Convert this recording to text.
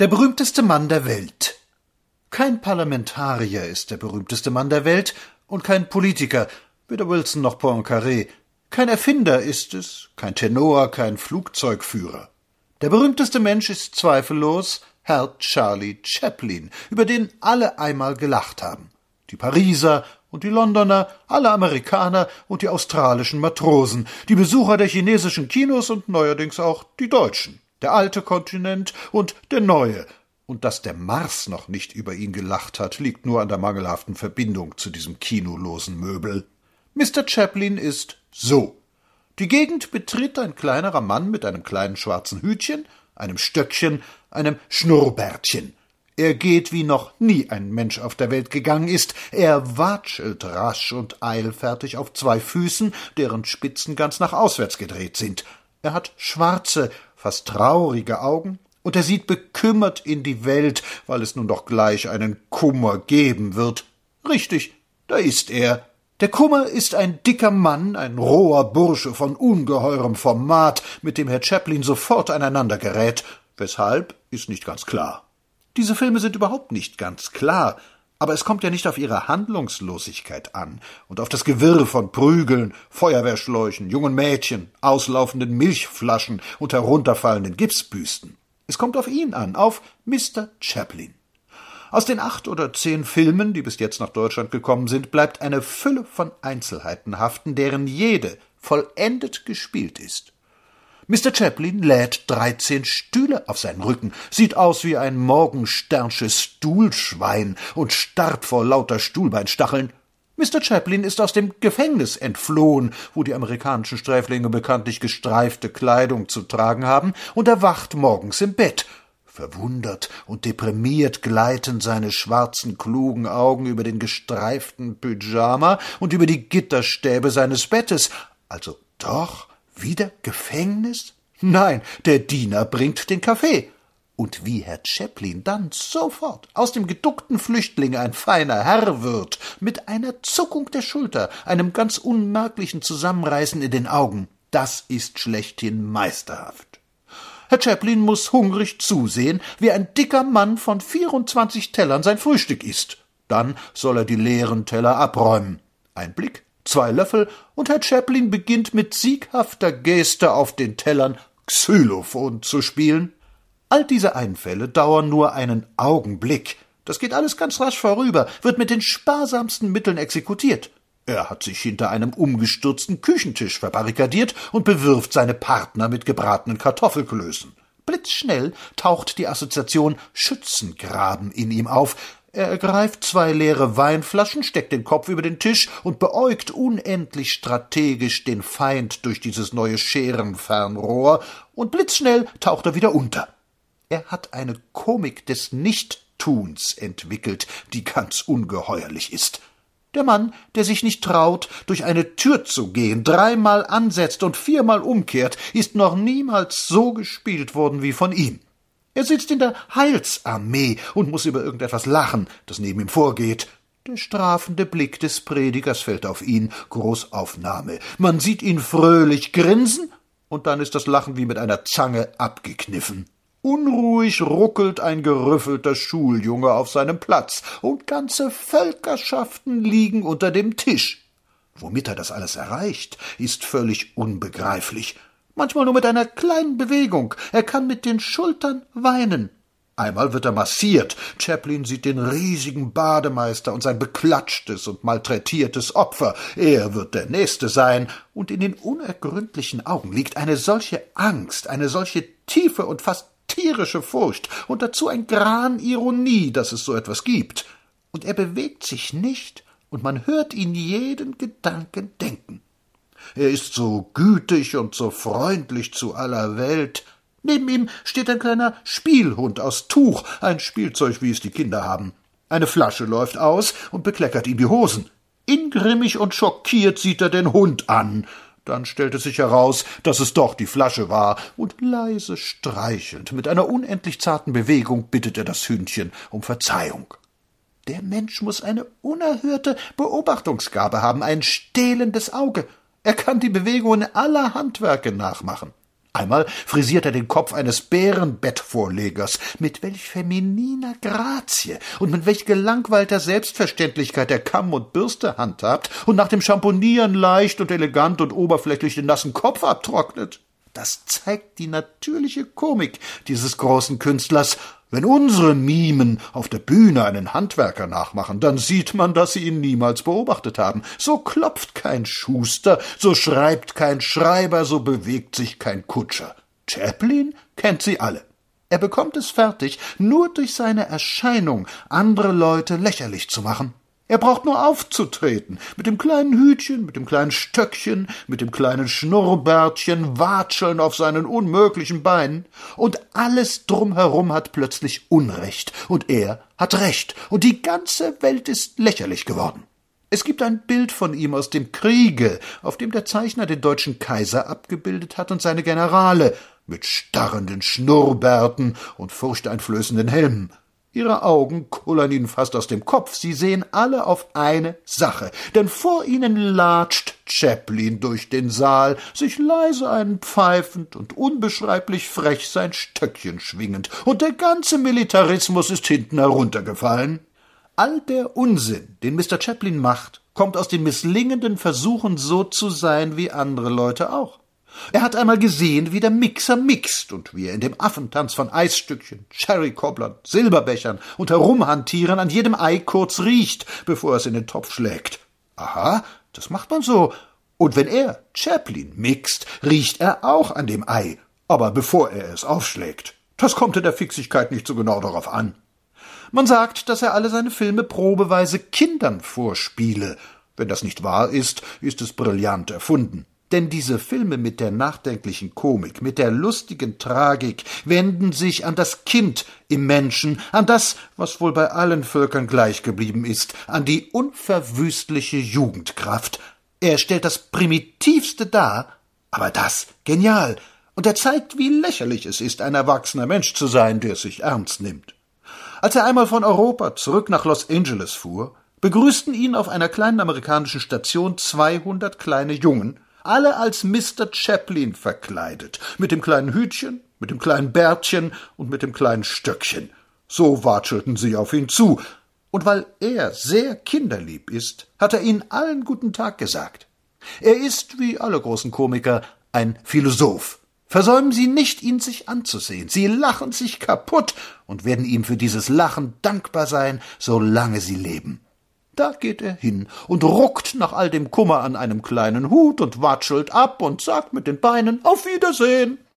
Der berühmteste Mann der Welt. Kein Parlamentarier ist der berühmteste Mann der Welt und kein Politiker, weder Wilson noch Poincaré. Kein Erfinder ist es, kein Tenor, kein Flugzeugführer. Der berühmteste Mensch ist zweifellos Herr Charlie Chaplin, über den alle einmal gelacht haben. Die Pariser und die Londoner, alle Amerikaner und die australischen Matrosen, die Besucher der chinesischen Kinos und neuerdings auch die Deutschen der alte Kontinent und der neue, und dass der Mars noch nicht über ihn gelacht hat, liegt nur an der mangelhaften Verbindung zu diesem kinolosen Möbel. Mr. Chaplin ist so. Die Gegend betritt ein kleinerer Mann mit einem kleinen schwarzen Hütchen, einem Stöckchen, einem Schnurrbärtchen. Er geht, wie noch nie ein Mensch auf der Welt gegangen ist. Er watschelt rasch und eilfertig auf zwei Füßen, deren Spitzen ganz nach auswärts gedreht sind. Er hat schwarze, fast traurige Augen, und er sieht bekümmert in die Welt, weil es nun doch gleich einen Kummer geben wird. Richtig, da ist er. Der Kummer ist ein dicker Mann, ein roher Bursche von ungeheurem Format, mit dem Herr Chaplin sofort aneinander gerät. Weshalb, ist nicht ganz klar. Diese Filme sind überhaupt nicht ganz klar, aber es kommt ja nicht auf ihre Handlungslosigkeit an und auf das Gewirr von Prügeln, Feuerwehrschläuchen, jungen Mädchen, auslaufenden Milchflaschen und herunterfallenden Gipsbüsten. Es kommt auf ihn an, auf Mr. Chaplin. Aus den acht oder zehn Filmen, die bis jetzt nach Deutschland gekommen sind, bleibt eine Fülle von Einzelheiten haften, deren jede vollendet gespielt ist. Mr. Chaplin lädt dreizehn Stühle auf seinen Rücken, sieht aus wie ein morgensternsches Stuhlschwein und starrt vor lauter Stuhlbeinstacheln. Mr. Chaplin ist aus dem Gefängnis entflohen, wo die amerikanischen Sträflinge bekanntlich gestreifte Kleidung zu tragen haben, und erwacht morgens im Bett. Verwundert und deprimiert gleiten seine schwarzen, klugen Augen über den gestreiften Pyjama und über die Gitterstäbe seines Bettes. Also doch wieder Gefängnis? Nein, der Diener bringt den Kaffee. Und wie Herr Chaplin dann sofort aus dem geduckten Flüchtling ein feiner Herr wird, mit einer Zuckung der Schulter, einem ganz unmerklichen Zusammenreißen in den Augen, das ist schlechthin meisterhaft. Herr Chaplin muss hungrig zusehen, wie ein dicker Mann von vierundzwanzig Tellern sein Frühstück isst. Dann soll er die leeren Teller abräumen. Ein Blick zwei Löffel, und Herr Chaplin beginnt mit sieghafter Geste auf den Tellern Xylophon zu spielen. All diese Einfälle dauern nur einen Augenblick. Das geht alles ganz rasch vorüber, wird mit den sparsamsten Mitteln exekutiert. Er hat sich hinter einem umgestürzten Küchentisch verbarrikadiert und bewirft seine Partner mit gebratenen Kartoffelklößen. Blitzschnell taucht die Assoziation Schützengraben in ihm auf, er ergreift zwei leere Weinflaschen, steckt den Kopf über den Tisch und beäugt unendlich strategisch den Feind durch dieses neue Scherenfernrohr, und blitzschnell taucht er wieder unter. Er hat eine Komik des Nichttuns entwickelt, die ganz ungeheuerlich ist. Der Mann, der sich nicht traut, durch eine Tür zu gehen, dreimal ansetzt und viermal umkehrt, ist noch niemals so gespielt worden wie von ihm. Er sitzt in der Heilsarmee und muss über irgendetwas lachen, das neben ihm vorgeht. Der strafende Blick des Predigers fällt auf ihn, Großaufnahme. Man sieht ihn fröhlich grinsen, und dann ist das Lachen wie mit einer Zange abgekniffen. Unruhig ruckelt ein gerüffelter Schuljunge auf seinem Platz, und ganze Völkerschaften liegen unter dem Tisch. Womit er das alles erreicht, ist völlig unbegreiflich manchmal nur mit einer kleinen Bewegung. Er kann mit den Schultern weinen. Einmal wird er massiert. Chaplin sieht den riesigen Bademeister und sein beklatschtes und malträtiertes Opfer. Er wird der Nächste sein. Und in den unergründlichen Augen liegt eine solche Angst, eine solche tiefe und fast tierische Furcht und dazu ein Gran Ironie, dass es so etwas gibt. Und er bewegt sich nicht, und man hört ihn jeden Gedanken denken. Er ist so gütig und so freundlich zu aller Welt. Neben ihm steht ein kleiner Spielhund aus Tuch, ein Spielzeug, wie es die Kinder haben. Eine Flasche läuft aus und bekleckert ihm die Hosen. Ingrimmig und schockiert sieht er den Hund an. Dann stellt es sich heraus, dass es doch die Flasche war, und leise streichelnd, mit einer unendlich zarten Bewegung bittet er das Hündchen um Verzeihung. Der Mensch muss eine unerhörte Beobachtungsgabe haben, ein stehlendes Auge. Er kann die Bewegungen aller Handwerke nachmachen. Einmal frisiert er den Kopf eines Bärenbettvorlegers. Mit welch femininer Grazie und mit welch gelangweilter Selbstverständlichkeit er Kamm und Bürste handhabt und nach dem Schamponieren leicht und elegant und oberflächlich den nassen Kopf abtrocknet. Das zeigt die natürliche Komik dieses großen Künstlers. Wenn unsere Mimen auf der Bühne einen Handwerker nachmachen, dann sieht man, dass sie ihn niemals beobachtet haben. So klopft kein Schuster, so schreibt kein Schreiber, so bewegt sich kein Kutscher. Chaplin kennt sie alle. Er bekommt es fertig, nur durch seine Erscheinung andere Leute lächerlich zu machen. Er braucht nur aufzutreten, mit dem kleinen Hütchen, mit dem kleinen Stöckchen, mit dem kleinen Schnurrbärtchen, watscheln auf seinen unmöglichen Beinen, und alles drumherum hat plötzlich Unrecht, und er hat Recht, und die ganze Welt ist lächerlich geworden. Es gibt ein Bild von ihm aus dem Kriege, auf dem der Zeichner den deutschen Kaiser abgebildet hat und seine Generale, mit starrenden Schnurrbärten und furchteinflößenden Helmen. Ihre Augen kullern ihnen fast aus dem Kopf. Sie sehen alle auf eine Sache. Denn vor ihnen latscht Chaplin durch den Saal, sich leise einen pfeifend und unbeschreiblich frech sein Stöckchen schwingend. Und der ganze Militarismus ist hinten heruntergefallen. All der Unsinn, den Mr. Chaplin macht, kommt aus den misslingenden Versuchen, so zu sein wie andere Leute auch. Er hat einmal gesehen, wie der Mixer mixt und wie er in dem Affentanz von Eisstückchen, Sherrykobblern, Silberbechern und Herumhantieren an jedem Ei kurz riecht, bevor er es in den Topf schlägt. Aha, das macht man so. Und wenn er, Chaplin, mixt, riecht er auch an dem Ei, aber bevor er es aufschlägt. Das kommt in der Fixigkeit nicht so genau darauf an. Man sagt, dass er alle seine Filme probeweise Kindern vorspiele. Wenn das nicht wahr ist, ist es brillant erfunden. Denn diese Filme mit der nachdenklichen Komik, mit der lustigen Tragik wenden sich an das Kind im Menschen, an das, was wohl bei allen Völkern gleich geblieben ist, an die unverwüstliche Jugendkraft. Er stellt das Primitivste dar, aber das genial, und er zeigt, wie lächerlich es ist, ein erwachsener Mensch zu sein, der sich ernst nimmt. Als er einmal von Europa zurück nach Los Angeles fuhr, begrüßten ihn auf einer kleinen amerikanischen Station zweihundert kleine Jungen, alle als Mr. Chaplin verkleidet, mit dem kleinen Hütchen, mit dem kleinen Bärtchen und mit dem kleinen Stöckchen. So watschelten sie auf ihn zu, und weil er sehr kinderlieb ist, hat er ihnen allen guten Tag gesagt. Er ist, wie alle großen Komiker, ein Philosoph. Versäumen Sie nicht, ihn sich anzusehen. Sie lachen sich kaputt und werden ihm für dieses Lachen dankbar sein, solange Sie leben. Da geht er hin und ruckt nach all dem Kummer an einem kleinen Hut und watschelt ab und sagt mit den Beinen Auf Wiedersehen.